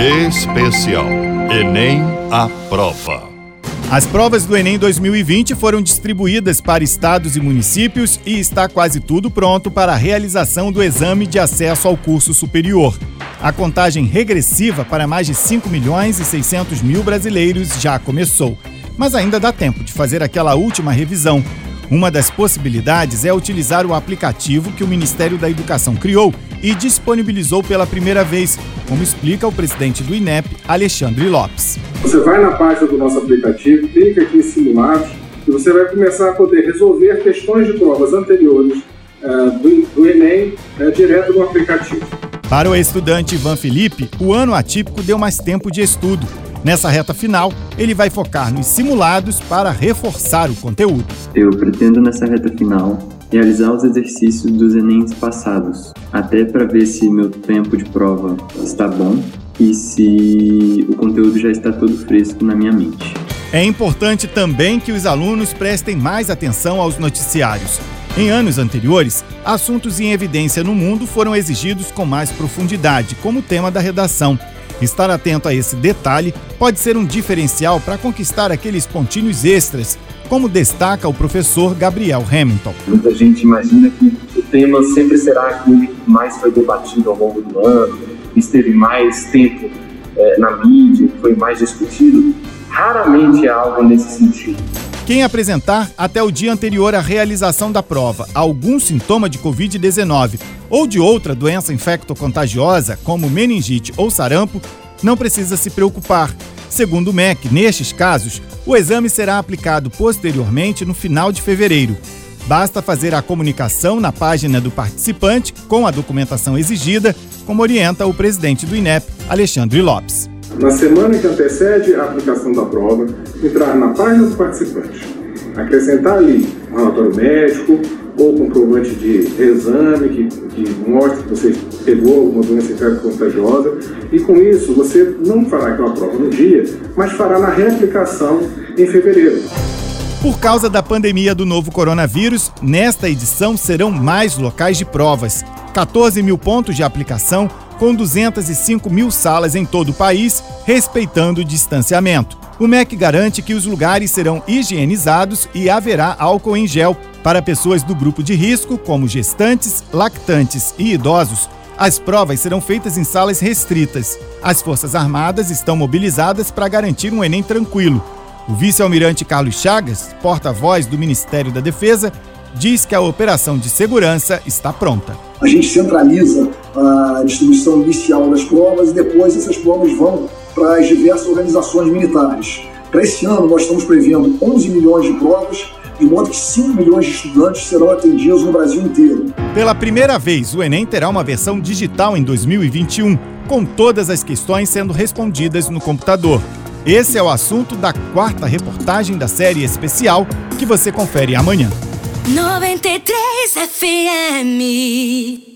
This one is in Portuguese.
Especial Enem à prova. As provas do Enem 2020 foram distribuídas para estados e municípios e está quase tudo pronto para a realização do exame de acesso ao curso superior. A contagem regressiva para mais de 5 milhões e 600 mil brasileiros já começou. Mas ainda dá tempo de fazer aquela última revisão. Uma das possibilidades é utilizar o aplicativo que o Ministério da Educação criou e disponibilizou pela primeira vez, como explica o presidente do INEP, Alexandre Lopes. Você vai na página do nosso aplicativo, clica aqui em simulados e você vai começar a poder resolver questões de provas anteriores uh, do, do, Enem uh, direto no aplicativo. Para o estudante Ivan Felipe, o ano atípico deu mais tempo de estudo. Nessa reta final, ele vai focar nos simulados para reforçar o conteúdo. Eu pretendo, nessa reta final, realizar os exercícios dos Enems passados, até para ver se meu tempo de prova está bom e se o conteúdo já está todo fresco na minha mente. É importante também que os alunos prestem mais atenção aos noticiários. Em anos anteriores, assuntos em evidência no mundo foram exigidos com mais profundidade, como tema da redação. Estar atento a esse detalhe pode ser um diferencial para conquistar aqueles pontinhos extras, como destaca o professor Gabriel Hamilton. Muita gente imagina que o tema sempre será aquele que mais foi debatido ao longo do ano, esteve mais tempo é, na mídia, foi mais discutido. Raramente é algo nesse sentido. Quem apresentar até o dia anterior à realização da prova algum sintoma de Covid-19 ou de outra doença infectocontagiosa, como meningite ou sarampo, não precisa se preocupar. Segundo o MEC, nestes casos, o exame será aplicado posteriormente no final de fevereiro. Basta fazer a comunicação na página do participante com a documentação exigida, como orienta o presidente do INEP, Alexandre Lopes. Na semana que antecede a aplicação da prova, entrar na página do participante, acrescentar ali um relatório médico ou comprovante de exame que, que mostre que você pegou alguma doença infecto-contagiosa e com isso você não fará aquela prova no dia, mas fará na reaplicação em fevereiro. Por causa da pandemia do novo coronavírus, nesta edição serão mais locais de provas. 14 mil pontos de aplicação, com 205 mil salas em todo o país, respeitando o distanciamento. O MEC garante que os lugares serão higienizados e haverá álcool em gel para pessoas do grupo de risco, como gestantes, lactantes e idosos. As provas serão feitas em salas restritas. As Forças Armadas estão mobilizadas para garantir um Enem tranquilo. O vice-almirante Carlos Chagas, porta-voz do Ministério da Defesa, diz que a operação de segurança está pronta. A gente centraliza a distribuição inicial das provas e depois essas provas vão para as diversas organizações militares. Para esse ano, nós estamos prevendo 11 milhões de provas, de modo que 5 milhões de estudantes serão atendidos no Brasil inteiro. Pela primeira vez, o Enem terá uma versão digital em 2021, com todas as questões sendo respondidas no computador. Esse é o assunto da quarta reportagem da série especial que você confere amanhã. 93 FM